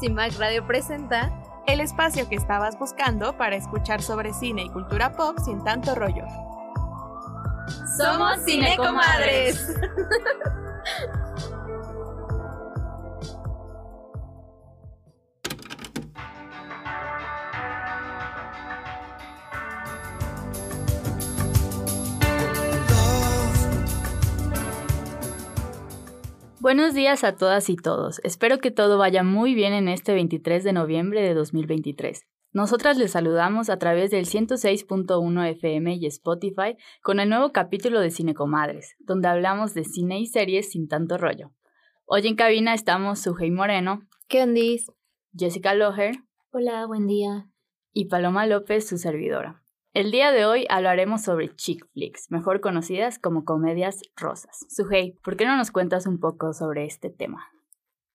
CIMAC Radio presenta el espacio que estabas buscando para escuchar sobre cine y cultura pop sin tanto rollo. Somos Cinecomadres. Buenos días a todas y todos. Espero que todo vaya muy bien en este 23 de noviembre de 2023. Nosotras les saludamos a través del 106.1 FM y Spotify con el nuevo capítulo de Cinecomadres, donde hablamos de cine y series sin tanto rollo. Hoy en cabina estamos Sujei Moreno. ¿Qué ondis? Jessica Loher. Hola, buen día. Y Paloma López, su servidora. El día de hoy hablaremos sobre chick flicks, mejor conocidas como comedias rosas. Sujei, ¿por qué no nos cuentas un poco sobre este tema?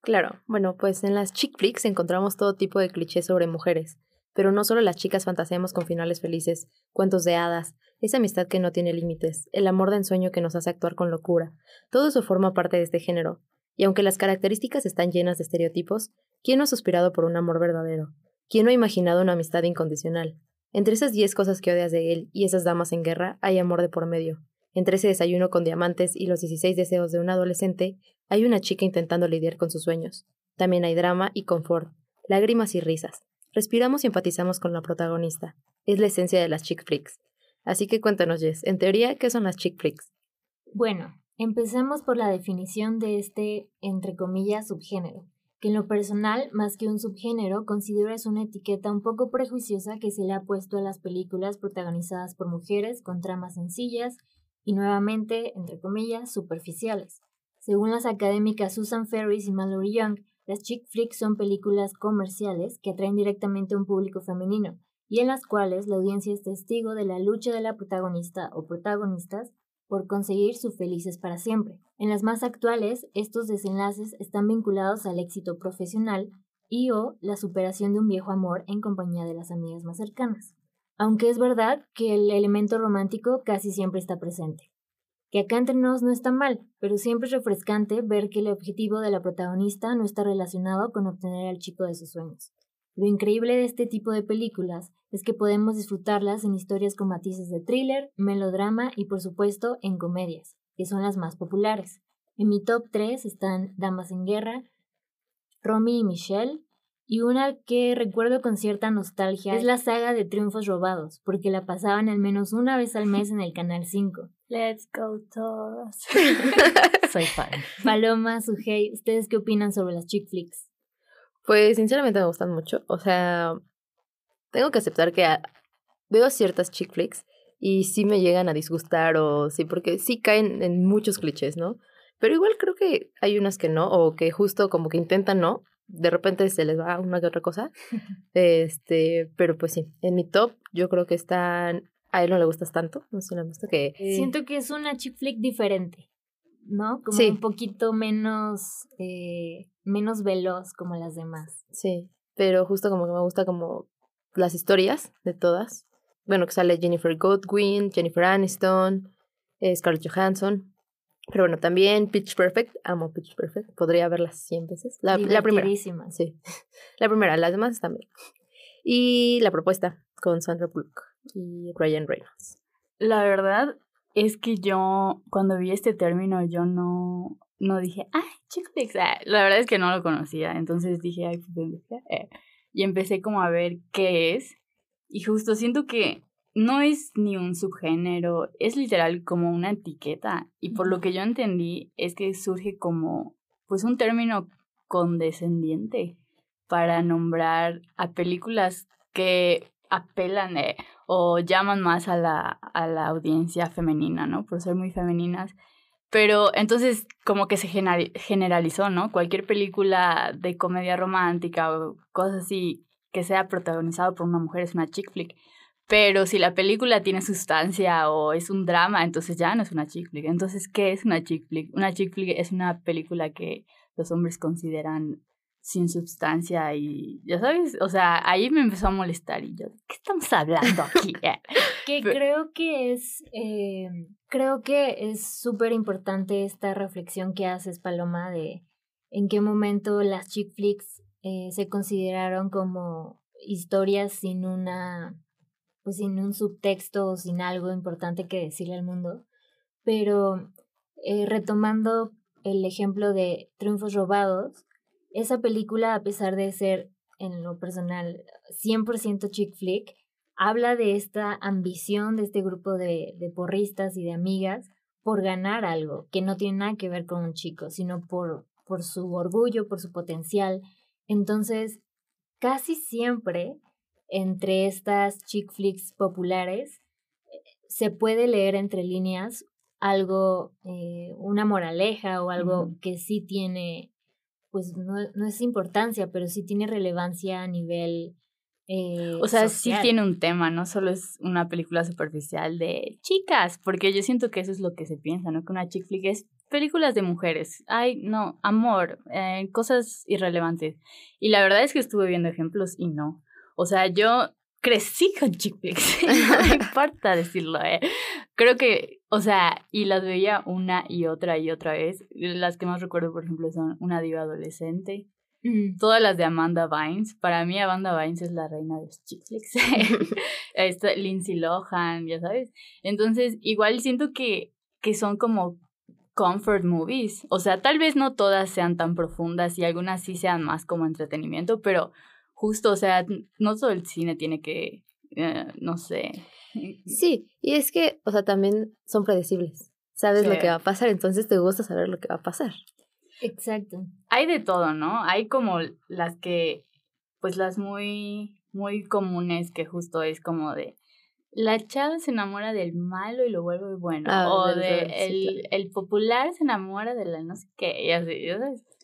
Claro, bueno, pues en las chick flicks encontramos todo tipo de clichés sobre mujeres, pero no solo las chicas fantaseamos con finales felices, cuentos de hadas, esa amistad que no tiene límites, el amor de ensueño que nos hace actuar con locura, todo eso forma parte de este género. Y aunque las características están llenas de estereotipos, ¿quién no ha suspirado por un amor verdadero? ¿Quién no ha imaginado una amistad incondicional? Entre esas diez cosas que odias de él y esas damas en guerra hay amor de por medio. Entre ese desayuno con diamantes y los 16 deseos de un adolescente hay una chica intentando lidiar con sus sueños. También hay drama y confort, lágrimas y risas. Respiramos y empatizamos con la protagonista. Es la esencia de las chick flicks. Así que cuéntanos, Jess, en teoría, ¿qué son las chick flicks? Bueno, empecemos por la definición de este, entre comillas, subgénero que en lo personal, más que un subgénero, considero es una etiqueta un poco prejuiciosa que se le ha puesto a las películas protagonizadas por mujeres con tramas sencillas y nuevamente, entre comillas, superficiales. Según las académicas Susan Ferris y Mallory Young, las chick flicks son películas comerciales que atraen directamente a un público femenino y en las cuales la audiencia es testigo de la lucha de la protagonista o protagonistas por conseguir sus felices para siempre. En las más actuales, estos desenlaces están vinculados al éxito profesional y o la superación de un viejo amor en compañía de las amigas más cercanas. Aunque es verdad que el elemento romántico casi siempre está presente. Que acá entre nos no está mal, pero siempre es refrescante ver que el objetivo de la protagonista no está relacionado con obtener al chico de sus sueños. Lo increíble de este tipo de películas es que podemos disfrutarlas en historias con matices de thriller, melodrama y por supuesto en comedias, que son las más populares. En mi top 3 están Damas en Guerra, Romy y Michelle, y una que recuerdo con cierta nostalgia es la saga de Triunfos Robados, porque la pasaban al menos una vez al mes en el Canal 5. Let's go todos. Soy fan. Paloma, Sujei, ¿ustedes qué opinan sobre las chick flicks? Pues sinceramente me gustan mucho. O sea, tengo que aceptar que veo ciertas chick flicks y sí me llegan a disgustar o sí, porque sí caen en muchos clichés, ¿no? Pero igual creo que hay unas que no, o que justo como que intentan no, de repente se les va una que otra cosa. este, pero pues sí, en mi top yo creo que están, a él no le gustas tanto, no sé, le gusta que... Siento que es una chick flick diferente. ¿No? Como un poquito menos, eh, menos veloz como las demás. Sí, pero justo como que me gusta como las historias de todas. Bueno, que sale Jennifer Godwin, Jennifer Aniston, eh, Scarlett Johansson. Pero bueno, también Pitch Perfect, amo Pitch Perfect, podría verlas 100 veces. La, la primera. Sí, la primera, las demás también. Y la propuesta con Sandra Bullock y Ryan Reynolds. La verdad, es que yo, cuando vi este término, yo no, no dije, ay, chick flicks. Ah, la verdad es que no lo conocía. Entonces dije, ay, pues, eh. Y empecé como a ver qué es. Y justo siento que no es ni un subgénero, es literal como una etiqueta. Y por lo que yo entendí, es que surge como, pues, un término condescendiente para nombrar a películas que apelan eh, o llaman más a la, a la audiencia femenina, ¿no? Por ser muy femeninas. Pero entonces como que se generalizó, ¿no? Cualquier película de comedia romántica o cosas así que sea protagonizado por una mujer es una chick flick. Pero si la película tiene sustancia o es un drama, entonces ya no es una chick flick. Entonces, ¿qué es una chick flick? Una chick flick es una película que los hombres consideran sin sustancia y ya sabes, o sea, ahí me empezó a molestar y yo, ¿qué estamos hablando aquí? que creo que es, eh, creo que es súper importante esta reflexión que haces, Paloma, de en qué momento las chick flicks eh, se consideraron como historias sin una, pues sin un subtexto o sin algo importante que decirle al mundo. Pero eh, retomando el ejemplo de Triunfos Robados, esa película, a pesar de ser en lo personal 100% chick flick, habla de esta ambición de este grupo de, de porristas y de amigas por ganar algo que no tiene nada que ver con un chico, sino por, por su orgullo, por su potencial. Entonces, casi siempre entre estas chick flicks populares se puede leer entre líneas algo, eh, una moraleja o algo que sí tiene, pues no, no, es importancia, pero sí tiene relevancia a nivel eh, o sea, sí tiene un tema, no solo es una película superficial de chicas, porque yo siento que eso es lo que se piensa, ¿no? Que una chick flick es películas de mujeres. Ay, no, amor, eh, cosas irrelevantes. Y la verdad es que estuve viendo ejemplos y no. O sea, yo crecí con chick flicks, no me importa decirlo, ¿eh? Creo que, o sea, y las veía una y otra y otra vez. Las que más recuerdo, por ejemplo, son Una diva adolescente, Todas las de Amanda Vines. Para mí Amanda Vines es la reina de los chick flicks. Lindsay Lohan, ya sabes. Entonces, igual siento que, que son como comfort movies. O sea, tal vez no todas sean tan profundas y algunas sí sean más como entretenimiento, pero justo, o sea, no todo el cine tiene que, eh, no sé. Sí, y es que, o sea, también son predecibles. Sabes lo que va a pasar, entonces te gusta saber lo que va a pasar. Exacto. Hay de todo, ¿no? Hay como las que, pues las muy, muy comunes que justo es como de la chava se enamora del malo y lo vuelve bueno. Ah, o de el, el, popular se enamora de la no sé qué, y así,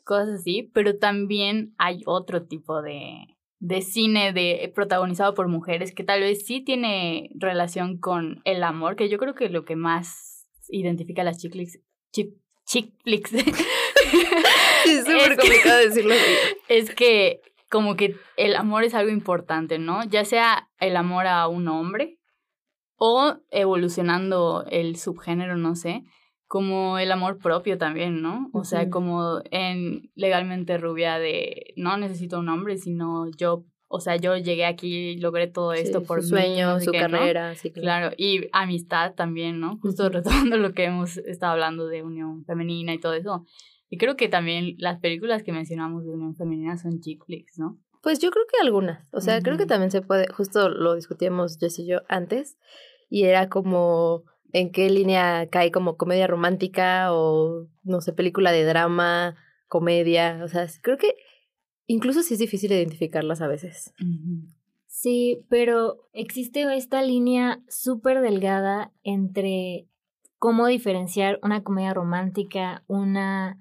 cosas así. Pero también hay otro tipo de, de cine de protagonizado por mujeres que tal vez sí tiene relación con el amor, que yo creo que lo que más identifica a las chick flicks, chick flicks es súper complicado decirlo Es que como que el amor es algo importante, ¿no? Ya sea el amor a un hombre o evolucionando el subgénero, no sé, como el amor propio también, ¿no? O sea, como en legalmente rubia de no necesito un hombre, sino yo, o sea, yo llegué aquí y logré todo esto por su sueño, su carrera, sí, claro. Y amistad también, ¿no? Justo retomando lo que hemos estado hablando de unión femenina y todo eso. Y creo que también las películas que mencionamos de unión femenina son chick flicks, ¿no? Pues yo creo que algunas. O sea, creo que también se puede, justo lo discutíamos Jess y yo antes, y era como en qué línea cae como comedia romántica o, no sé, película de drama, comedia. O sea, creo que incluso sí es difícil identificarlas a veces. Sí, pero existe esta línea súper delgada entre cómo diferenciar una comedia romántica, una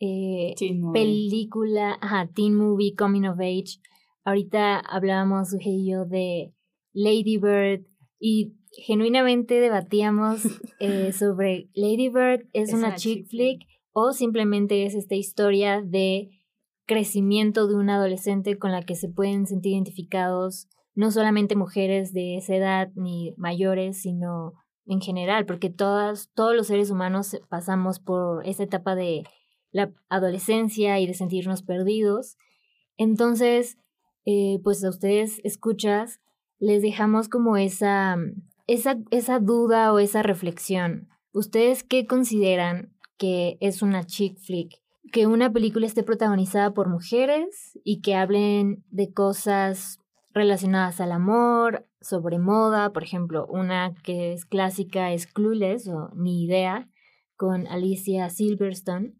eh, película, ajá, teen movie, coming of age. Ahorita hablábamos, y yo, de Lady Bird y genuinamente debatíamos eh, sobre Lady Bird es, una, chick flick o simplemente es esta historia de crecimiento de un adolescente con la que se pueden sentir identificados no solamente mujeres de esa edad ni mayores, sino en general, porque todas, todos los seres humanos pasamos por esa etapa de la adolescencia y de sentirnos perdidos. Entonces, eh, pues a ustedes escuchas, les dejamos como esa, esa, esa duda o esa reflexión. ¿Ustedes qué consideran que es una chick flick? Que una película esté protagonizada por mujeres y que hablen de cosas relacionadas al amor, sobre moda, por ejemplo, una que es clásica es Clueless o Ni Idea, con Alicia Silverstone,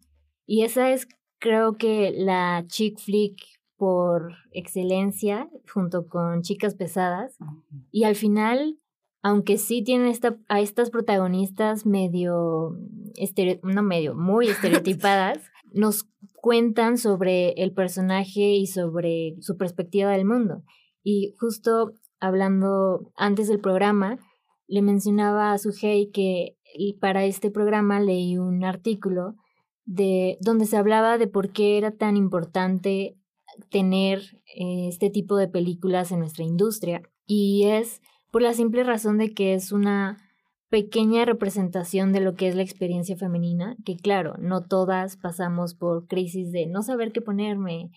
y esa es, creo que, la chick flick por excelencia, junto con Chicas Pesadas. Y al final, aunque sí tienen esta, a estas protagonistas medio, no medio, muy estereotipadas, nos cuentan sobre el personaje y sobre su perspectiva del mundo. Y justo hablando antes del programa, le mencionaba a Sujei que para este programa leí un artículo de donde se hablaba de por qué era tan importante tener eh, este tipo de películas en nuestra industria y es por la simple razón de que es una pequeña representación de lo que es la experiencia femenina, que claro, no todas pasamos por crisis de no saber qué ponerme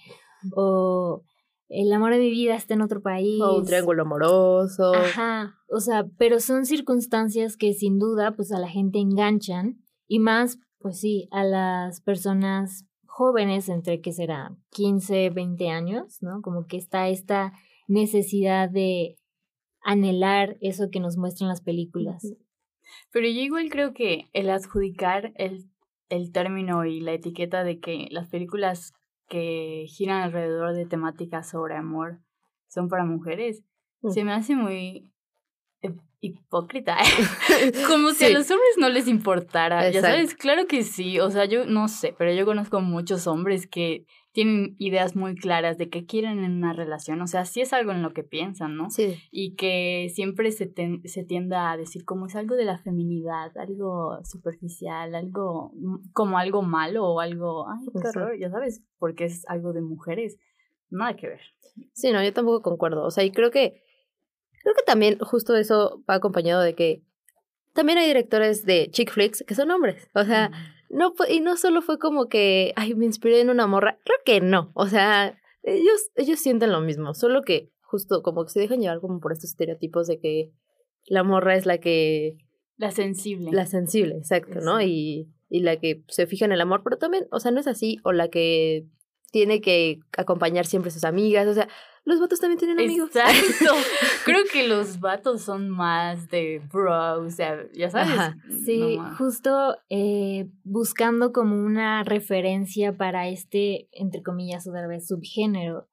o el amor de mi vida está en otro país. O un triángulo amoroso. Ajá, o sea, pero son circunstancias que sin duda pues a la gente enganchan y más, pues sí, a las personas jóvenes entre que será 15, 20 años, ¿no? Como que está esta necesidad de anhelar eso que nos muestran las películas. Pero yo igual creo que el adjudicar el, el término y la etiqueta de que las películas que giran alrededor de temáticas sobre amor son para mujeres, se me hace muy hipócrita. Como si a los hombres no les importara. Ya sabes, claro que sí. O sea, yo no sé, pero yo conozco muchos hombres que tienen ideas muy claras de qué quieren en una relación. O sea, sí es algo en lo que piensan, ¿no? Sí. Y que siempre se, se tienda a decir como es algo de la feminidad, algo superficial, algo como algo malo o algo, ay, qué horror, ya sabes, porque es algo de mujeres. Nada que ver. Sí, no, yo tampoco concuerdo. O sea, y creo que Creo que también justo eso va acompañado de que también hay directores de chick flicks que son hombres. O sea, no y no solo fue como que, ay, me inspiré en una morra. Creo que no. O sea, ellos, ellos sienten lo mismo. Solo que justo como que se dejan llevar como por estos estereotipos de que la morra es la que... La sensible. La sensible, exacto, ¿no? Y, y la que se fija en el amor, pero también, o sea, no es así. O la que tiene que acompañar siempre a sus amigas. O sea, los vatos también tienen amigos. Exacto. Creo que los vatos son más de bro, o sea, ya sabes. Sí, justo eh, buscando como una referencia para este, entre comillas, otra vez, subgénero.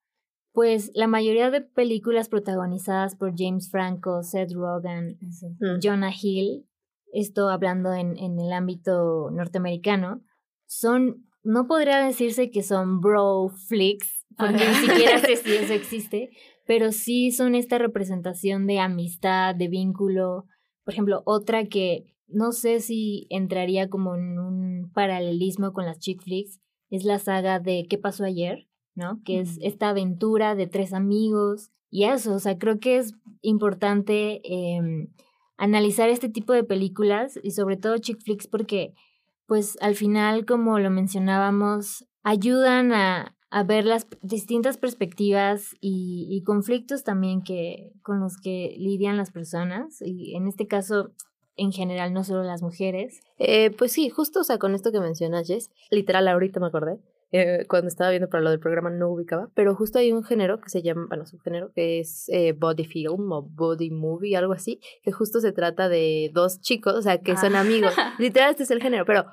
Pues la mayoría de películas protagonizadas por James Franco, Seth Rogen, mm. Jonah Hill, esto hablando en, en el ámbito norteamericano, son, no podría decirse que son bro flicks, porque ni siquiera sé si eso existe, pero sí son esta representación de amistad, de vínculo. Por ejemplo, otra que no sé si entraría como en un paralelismo con las chick flicks es la saga de ¿Qué pasó ayer? ¿No? Que es esta aventura de tres amigos y eso, o sea, creo que es importante em, analizar este tipo de películas y sobre todo chick flicks porque pues al final, como lo mencionábamos, ayudan a, a ver las distintas perspectivas y, conflictos también que, con los que lidian las personas, y en este caso, en general, no solo las mujeres. Eh, pues sí, justo, o sea, con esto que mencionas, Jess, literal, ahorita me acordé, eh, cuando estaba viendo para lo del programa no ubicaba, pero justo hay un género que se llama, bueno, un género que es eh, body film o body movie, algo así, que justo se trata de dos chicos, o sea, que son amigos. Literal, este es el género, pero,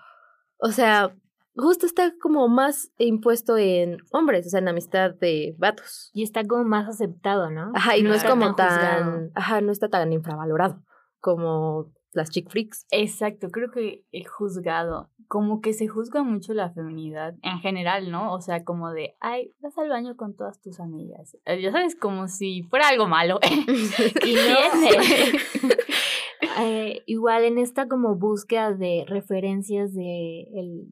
o sea, justo está como más impuesto en hombres, o sea, en amistad de vatos. Y está como más aceptado, ¿no? Ajá, y no, es como tan, ajá, no está tan infravalorado como las chick freaks. Exacto, creo que el juzgado, como que se juzga mucho la feminidad en general, ¿no? O sea, como de, ay, vas al baño con todas tus amigas. Eh, ya sabes, como si fuera algo malo. y no. eh, igual en esta como búsqueda de referencias de el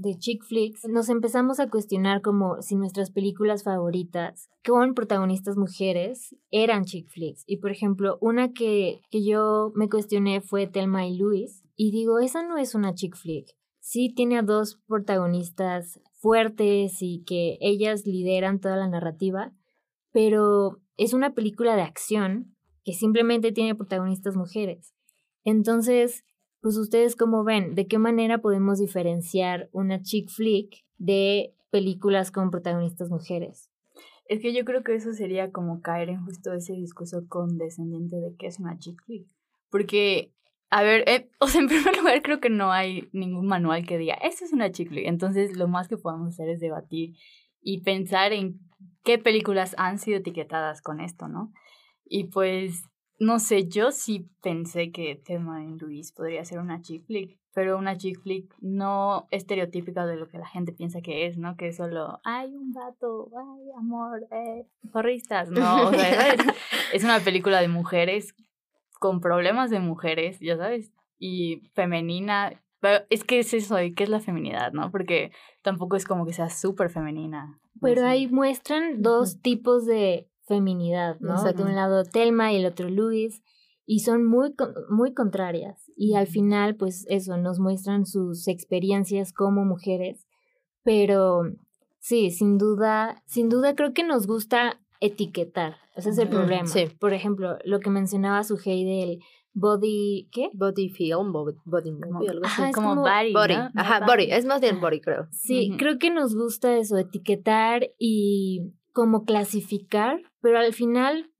de chick flicks, nos empezamos a cuestionar como si nuestras películas favoritas con protagonistas mujeres eran chick flicks. Y por ejemplo, una que, que yo me cuestioné fue Thelma y Louise. Y digo, esa no es una chick flick. Sí tiene a dos protagonistas fuertes y que ellas lideran toda la narrativa, pero es una película de acción que simplemente tiene protagonistas mujeres. Entonces, pues ustedes cómo ven, ¿de qué manera podemos diferenciar una chick flick de películas con protagonistas mujeres? Es que yo creo que eso sería como caer en justo ese discurso condescendiente de qué es una chick flick. Porque, a ver, eh, o sea, en primer lugar creo que no hay ningún manual que diga, esto es una chick flick. Entonces lo más que podemos hacer es debatir y pensar en qué películas han sido etiquetadas con esto, ¿no? Y pues no sé, yo sí pensé que Thelma en Luis podría ser una chick flick, pero una chick flick no estereotípica de lo que la gente piensa que es, ¿no? Que es solo, ay, un vato, ay, amor, eh, porristas, no, o sea, es una película de mujeres con problemas de mujeres, ya sabes, y femenina, pero es que es eso, ¿qué es la feminidad, no? Porque tampoco es como que sea súper femenina. Pero ahí muestran dos tipos de feminidad, ¿no? De un lado Telma y el otro Luis, y son muy, muy contrarias. y al final pues eso, nos muestran sus experiencias como mujeres, pero sí, sin duda, sin duda creo que nos gusta etiquetar, ese es el problema. Por ejemplo, lo que mencionaba Sujei del body, ¿qué? Body film, body, body movie, algo así. como, body, body. Ajá, body, es más bien body, creo. Sí, creo que nos gusta eso, etiquetar y como clasificar, pero al final,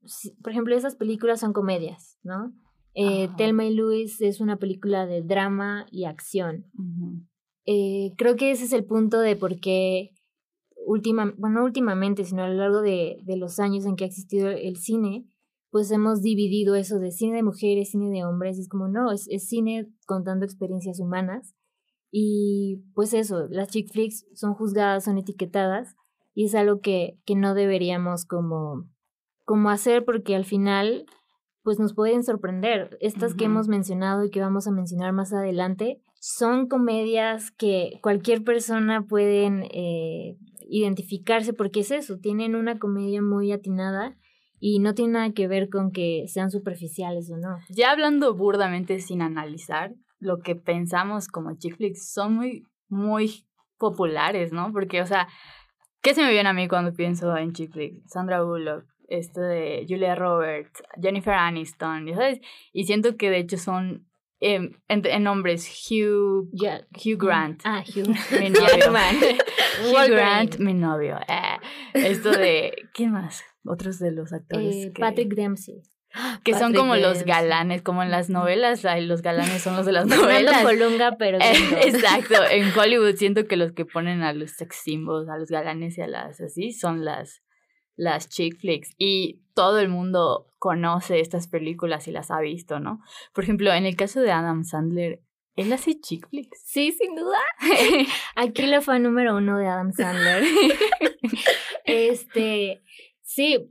por ejemplo, esas películas son comedias, ¿no? Eh, Thelma y Luis es una película de drama y acción. eh, creo que ese es el punto de por qué, última, bueno, no últimamente, sino a lo largo de, de los años en que ha existido el cine, pues hemos dividido eso de cine de mujeres, cine de hombres, y es como, no, es, es cine contando experiencias humanas. Y pues eso, las chick flicks son juzgadas, son etiquetadas, y es algo que, que no deberíamos como, como hacer porque al final pues nos pueden sorprender. Estas que hemos mencionado y que vamos a mencionar más adelante son comedias que cualquier persona pueden eh, identificarse porque es eso, tienen una comedia muy atinada y no tiene nada que ver con que sean superficiales o no. Ya hablando burdamente sin analizar, lo que pensamos como chick flicks son muy, muy populares, ¿no? Porque, o sea, ¿qué se me viene a mí cuando pienso en chick flicks? Sandra Bullock, esto de Julia Roberts, Jennifer Aniston, ¿sabes? Y siento que de hecho son em, en, nombres Hugh, Hugh Grant. Ah, Hugh. Mi novio. Hugh Grant, mi novio. Eh, esto de, ¿quién más? Otros de los actores. Eh, Patrick Dempsey. Que son como los galanes, como en las novelas, los galanes son los de las novelas. Colunga, pero eh, Exacto, en Hollywood siento que los que ponen a los sex symbols, a los galanes y a las así, son las las chick flicks y todo el mundo conoce estas películas y las ha visto, ¿no? Por ejemplo, en el caso de Adam Sandler, ¿él hace chick flicks? Sí, sin duda. Aquí la fan número uno de Adam Sandler. este, sí,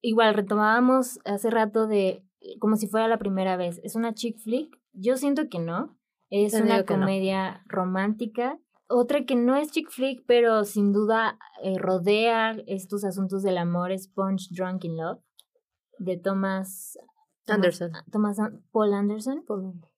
igual retomábamos hace rato de como si fuera la primera vez. ¿Es una chick flick? Yo siento que no. Es una comedia romántica otra que no es chick flick, pero sin duda eh, rodea estos asuntos del amor es Punch Drunk in Love de Thomas Anderson. Thomas, Paul Anderson.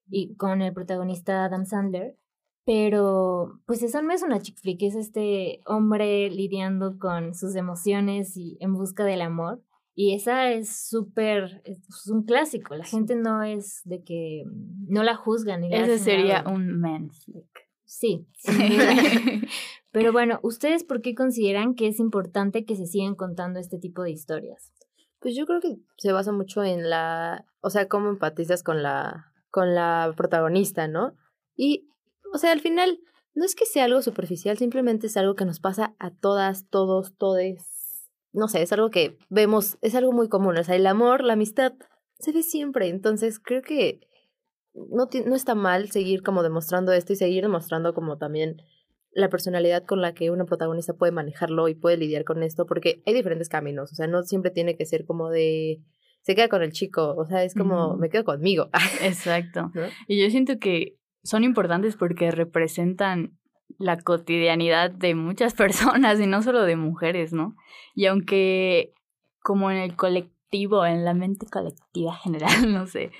Y con el protagonista Adam Sandler. Pero, pues esa no es una chick flick, es este hombre lidiando con sus emociones y en busca del amor. Y esa es súper, es un clásico. La gente no es de que no la juzgan. Ni Ese sería un man flick. Sí. Pero bueno, ¿ustedes por qué consideran que es importante que se sigan contando este tipo de historias? Pues yo creo que se basa mucho en la, o sea, cómo empatizas con la, con la protagonista, ¿no? Y, o sea, al final, no es que sea algo superficial, simplemente es algo que nos pasa a todas, todos, todes. No sé, es algo que vemos, es algo muy común. O sea, el amor, la amistad, se ve siempre. Entonces, creo que no, no está mal seguir como demostrando esto y seguir demostrando como también la personalidad con la que una protagonista puede manejarlo y puede lidiar con esto, porque hay diferentes caminos, o sea, no siempre tiene que ser como de se queda con el chico, o sea, es como me quedo conmigo. Exacto. Y yo siento que son importantes porque representan la cotidianidad de muchas personas y no solo de mujeres, ¿no? Y aunque como en el colectivo, en la mente colectiva general, no sé,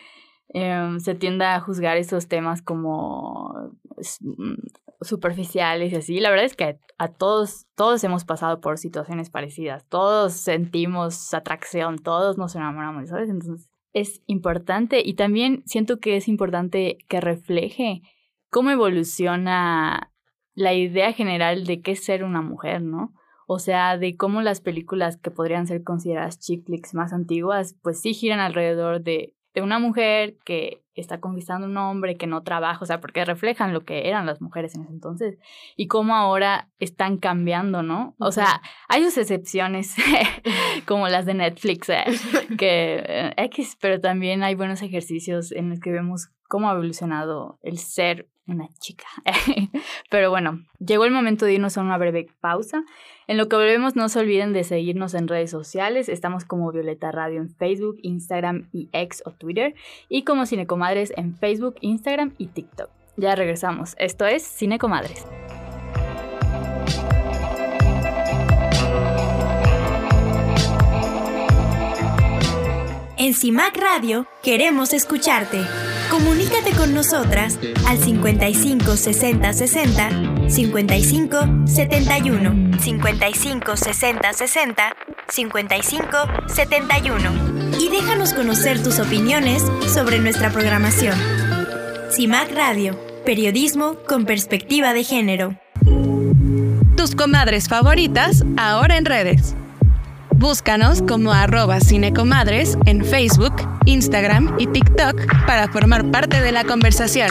Em, se tiende a juzgar esos temas como mm, superficiales y así. La verdad es que a todos, todos hemos pasado por situaciones parecidas, todos sentimos atracción, todos nos enamoramos, ¿sabes? Entonces es importante y también siento que es importante que refleje cómo evoluciona la idea general de qué es ser una mujer, ¿no? O sea, de cómo las películas que podrían ser consideradas chick flicks más antiguas, pues sí giran alrededor de de una mujer que está conquistando un hombre que no trabaja, o sea, porque reflejan lo que eran las mujeres en ese entonces y cómo ahora están cambiando, ¿no? O sea, hay sus excepciones como las de Netflix, eh, que eh, X, pero también hay buenos ejercicios en los que vemos cómo ha evolucionado el ser una chica. Pero bueno, llegó el momento de irnos a una breve pausa. En lo que volvemos, no se olviden de seguirnos en redes sociales. Estamos como Violeta Radio en Facebook, Instagram y X o Twitter. Y como Cinecomadres en Facebook, Instagram y TikTok. Ya regresamos. Esto es Cinecomadres. En CIMAC Radio queremos escucharte. Comunícate con nosotras al 55 60 60 55 71 55 60 60 55 71 y déjanos conocer tus opiniones sobre nuestra programación. CIMAC Radio, periodismo con perspectiva de género. Tus comadres favoritas ahora en redes. Búscanos como arroba cinecomadres en Facebook, Instagram y TikTok para formar parte de la conversación.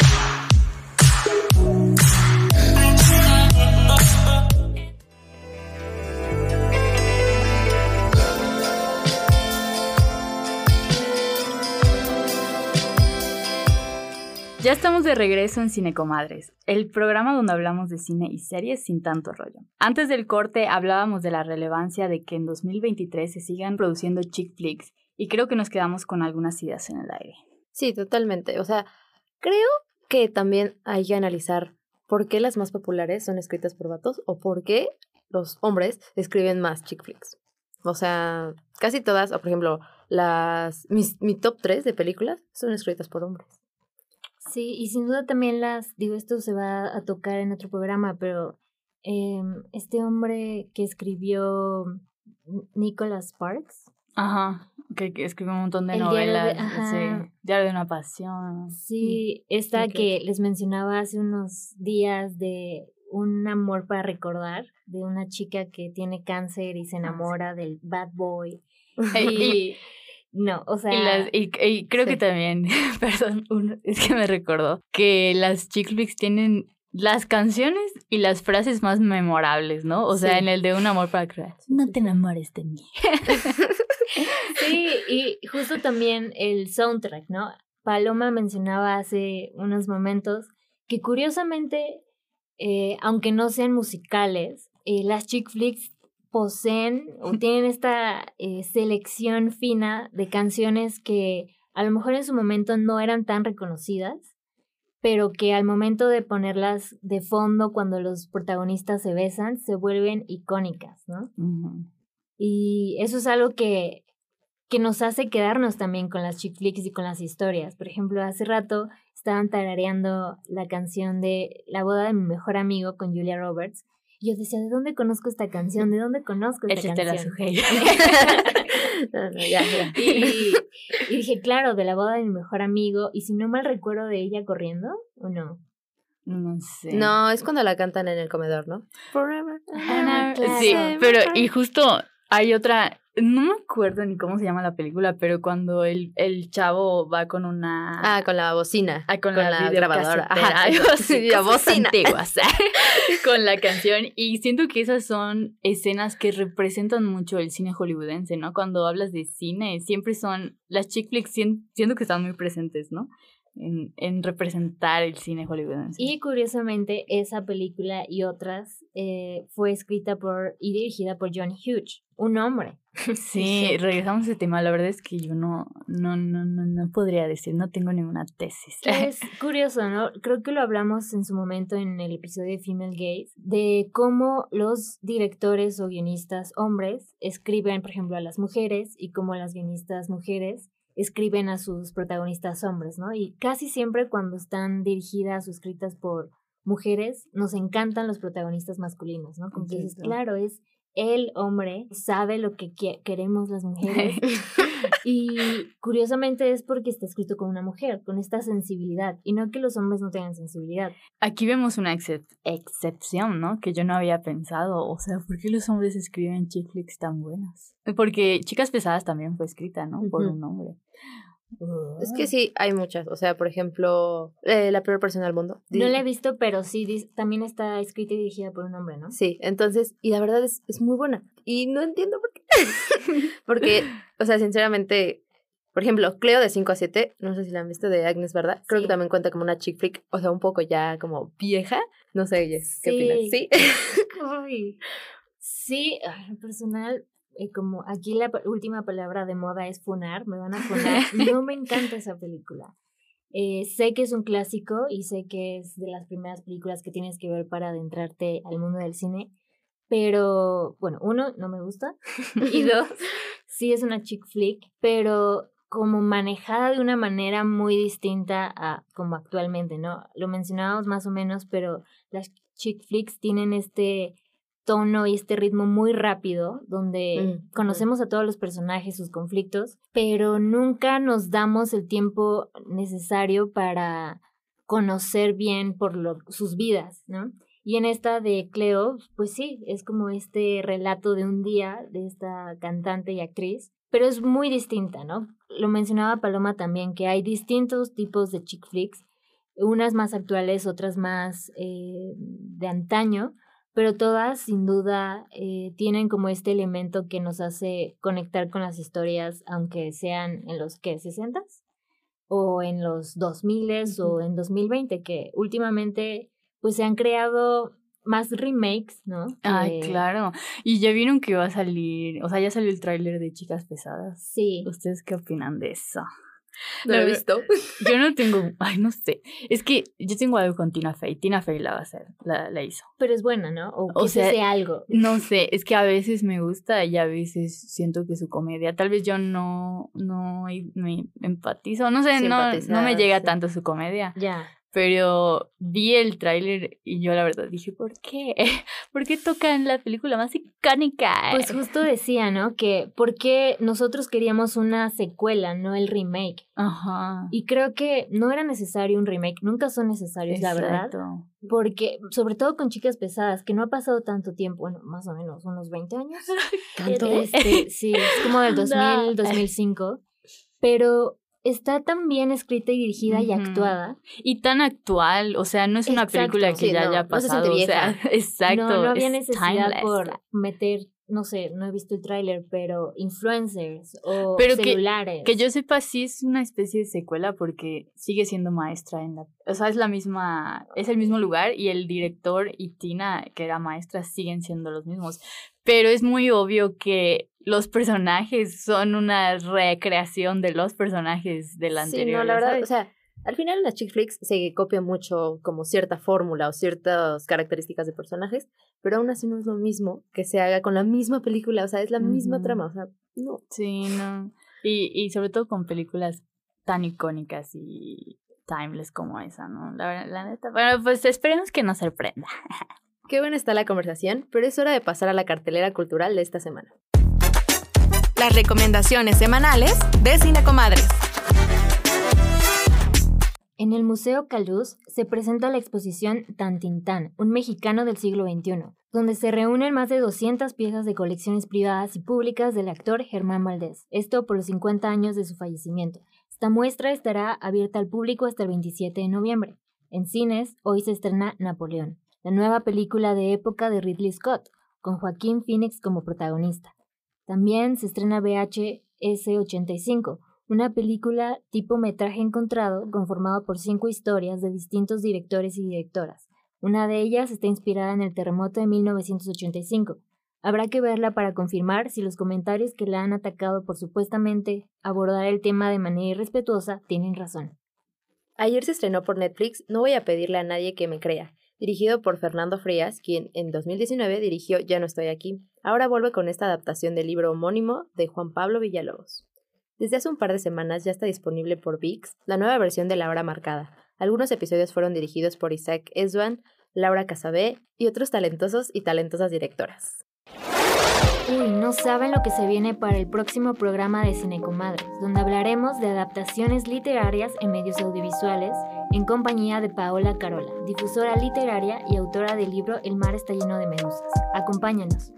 Ya estamos de regreso en Cinecomadres, el programa donde hablamos de cine y series sin tanto rollo. Antes del corte hablábamos de la relevancia de que en 2023 se sigan produciendo chick flicks y creo que nos quedamos con algunas ideas en el aire. Sí, totalmente. O sea, creo que también hay que analizar por qué las más populares son escritas por vatos o por qué los hombres escriben más chick flicks. O sea, casi todas, o por ejemplo, las mi top 3 de películas son escritas por hombres. Sí, y sin duda también las, digo, esto se va a tocar en otro programa, pero eh, este hombre que escribió Nicholas Sparks. Ajá, que, escribió un montón de novelas, de, Diario de una pasión. Sí, esta que les mencionaba hace unos días de un amor para recordar, de una chica que tiene cáncer y se enamora del bad boy. y no, o sea. Y, creo que también, perdón, es que me recordó que las chick flicks tienen las canciones y las frases más memorables, ¿no? O sea, en el de Un amor para crear. No te enamores de mí. sí, y justo también el soundtrack, ¿no? Paloma mencionaba hace unos momentos que curiosamente, eh, aunque no sean musicales, eh, las chick flicks poseen o tienen esta eh, selección fina de canciones que a lo mejor en su momento no eran tan reconocidas, pero que al momento de ponerlas de fondo cuando los protagonistas se besan, se vuelven icónicas, ¿no? Y eso es algo que, que nos hace quedarnos también con las chick flicks y con las historias. Por ejemplo, hace rato estaban tarareando la canción de La boda de mi mejor amigo con Julia Roberts yo decía, ¿de dónde conozco esta canción? ¿De dónde conozco esta canción? La Y, dije, claro, de la boda de mi mejor amigo. Y si no mal recuerdo de ella corriendo, ¿o no? No sé. No, es cuando la cantan en el comedor, ¿no? Forever. sí, pero y justo hay otra, no me acuerdo ni cómo se llama la película, pero cuando el, el chavo va con una... Ah, con la bocina. Ah, con, la, grabadora. Ajá, sí, la bocina. Antiguas, con la canción. Y siento que esas son escenas que representan mucho el cine hollywoodense, ¿no? Cuando hablas de cine, siempre son... Las chick flicks siento que están muy presentes, ¿no? En, en, representar el cine hollywoodense. Y curiosamente, esa película y otras eh, fue escrita por y dirigida por John Hughes, un hombre. Sí, regresamos a ese tema. La verdad es que yo no, no, no, no, no podría decir, no tengo ninguna tesis. Es curioso, ¿no? Creo que lo hablamos en su momento en el episodio de Female Gaze, de cómo los directores o guionistas hombres escriben, por ejemplo, a las mujeres y cómo las guionistas mujeres escriben a sus protagonistas hombres, ¿no? Y casi siempre cuando están dirigidas o escritas por mujeres, nos encantan los protagonistas masculinos, ¿no? Como que dices, claro, es el hombre, sabe lo que queremos las mujeres. y curiosamente es porque está escrito con una mujer, con esta sensibilidad, y no que los hombres no tengan sensibilidad. Aquí vemos una excepción, ¿no? Que yo no había pensado. O sea, ¿por qué los hombres escriben chick flicks tan buenas? Porque Chicas Pesadas también fue escrita, ¿no? Por un hombre. Es que sí, hay muchas. O sea, por ejemplo, eh, La peor persona del mundo. No la he visto, pero sí, también está escrita y dirigida por un hombre, ¿no? Sí, entonces, y la verdad es, es muy buena. Y no entiendo por qué. Porque, o sea, sinceramente, por ejemplo, Cleo de 5 a 7, no sé si la han visto de Agnes, ¿verdad? Creo que también cuenta como una chick flick, o sea, un poco ya como vieja. No sé, ¿qué opinas? Sí. sí, en personal, eh, como aquí la última palabra de moda es funar, me van a funar. no me encanta esa película. Eh, sé que es un clásico y sé que es de las primeras películas que tienes que ver para adentrarte al mundo del cine, pero bueno, uno, no me gusta y dos, sí es una chick flick, pero como manejada de una manera muy distinta a como actualmente, ¿no? Lo mencionábamos más o menos, pero las chick flicks tienen este tono y este ritmo muy rápido, donde Mm, conocemos a todos los personajes, sus conflictos, pero nunca nos damos el tiempo necesario para conocer bien por lo, sus vidas, ¿no? Y en esta de Cleo, pues sí, es como este relato de un día de esta cantante y actriz, pero es muy distinta, ¿no? Lo mencionaba Paloma también, que hay distintos tipos de chick flicks, unas más actuales, otras más eh, de antaño, pero todas sin duda eh, tienen como este elemento que nos hace conectar con las historias, aunque sean en los que 60 o en los 2000 o en 2020, que últimamente pues se han creado más remakes, ¿no? Ay, Que- claro. Y ya vieron que iba a salir, o sea, ya salió el tráiler de Chicas Pesadas. Sí. ¿Ustedes qué opinan de eso? No lo he visto. Yo no tengo, ay, no sé. Es que yo tengo algo con Tina Fey. Tina Fey la va a hacer, la, la hizo. Pero es buena, ¿no? O, O que sea, algo. No sé, es que a veces me gusta y a veces siento que su comedia, tal vez yo no, no me empatizo, no sé, no, no me llega sí. tanto su comedia, Ya. Pero vi el tráiler y yo la verdad dije, ¿por qué? ¿Por qué tocan la película más icónica? Pues justo decía, ¿no? Que porque nosotros queríamos una secuela, no el remake. Ajá. Y creo que no era necesario un remake, nunca son necesarios, la verdad. Porque, sobre todo con chicas pesadas, que no ha pasado tanto tiempo, bueno, más o menos unos 20 años. ¿Tanto? Este, sí, es como del 2000, No. 2005. Pero está tan bien escrita y dirigida y Ujú. actuada. Y tan actual, o sea, no es una Exacto. película que Sí, ya no, haya no se pasado, siente o sea, vieja. exacto. no, no había es necesidad timeless. por meter, no sé, no he visto el tráiler, pero influencers o Pero que- celulares. Que yo sepa, sí es una especie de secuela porque sigue siendo maestra en la... O sea, es la misma... Es el mismo lugar y el director y Tina, que era maestra, siguen siendo los mismos. Pero es muy obvio que los personajes son una recreación de los personajes del anterior. Sí, no, la verdad, sabes. o sea, al final en las chick flicks se copia mucho como cierta fórmula o ciertas características de personajes, pero aún así no es lo mismo que se haga con la misma película, o sea, es la misma trama, o sea, no. Sí, no. Y, y sobre todo con películas tan icónicas y timeless como esa, ¿no? La, verdad- la neta. Bueno, pues esperemos que nos sorprenda. Qué buena está la conversación, pero es hora de pasar a la cartelera cultural de esta semana. Las recomendaciones semanales de Cine Comadres. En el Museo Caluz se presenta la exposición Tantintán, un mexicano del siglo XXI, donde se reúnen más de 200 piezas de colecciones privadas y públicas del actor Germán Valdés, esto por los 50 años de su fallecimiento. Esta muestra estará abierta al público hasta el 27 de noviembre. En cines, hoy se estrena Napoleón, la nueva película de época de Ridley Scott, con Joaquín Phoenix como protagonista. También se estrena VHS 85, una película tipo metraje encontrado conformado por cinco historias de distintos directores y directoras. Una de ellas está inspirada en el terremoto de 1985. Habrá que verla para confirmar si los comentarios que la han atacado por supuestamente abordar el tema de manera irrespetuosa tienen razón. Ayer se estrenó por Netflix No voy a pedirle a nadie que me crea, dirigido por Fernando Frías, quien en 2019 dirigió Ya no estoy aquí. Ahora vuelve con esta adaptación del libro homónimo de Juan Pablo Villalobos. Desde hace un par de semanas ya está disponible por VIX la nueva versión de La Hora Marcada. Algunos episodios fueron dirigidos por Isaac Eswan, Laura Casabé y otros talentosos y talentosas directoras. Uy, no saben lo que se viene para el próximo programa de Cinecomadres, donde hablaremos de adaptaciones literarias en medios audiovisuales en compañía de Paola Carola, difusora literaria y autora del libro El mar está lleno de medusas. Acompáñanos.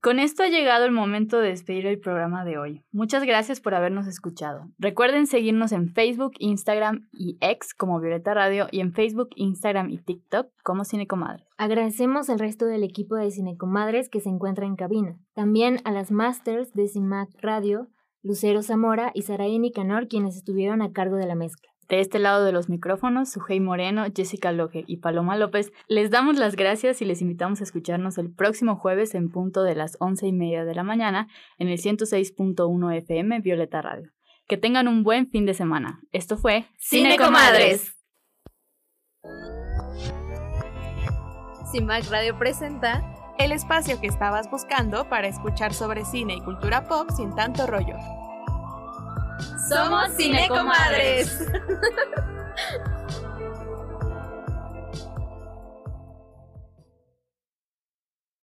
Con esto ha llegado el momento de despedir el programa de hoy. Muchas gracias por habernos escuchado. Recuerden seguirnos en Facebook, Instagram y X como Violeta Radio y en Facebook, Instagram y TikTok como Cinecomadre. Agradecemos al resto del equipo de Cinecomadres que se encuentra en cabina. También a las masters de CIMAC Radio, Lucero Zamora y Saraí Nicanor, quienes estuvieron a cargo de la mezcla. De este lado de los micrófonos, Sujei Moreno, Jessica Loge y Paloma López, les damos las gracias y les invitamos a escucharnos el próximo jueves en punto de las once y media de la mañana en el 106.1 FM Violeta Radio. Que tengan un buen fin de semana. Esto fue Cine Comadres. CIMAC Radio presenta El espacio que estabas buscando para escuchar sobre cine y cultura pop sin tanto rollo. Somos Cinecomadres.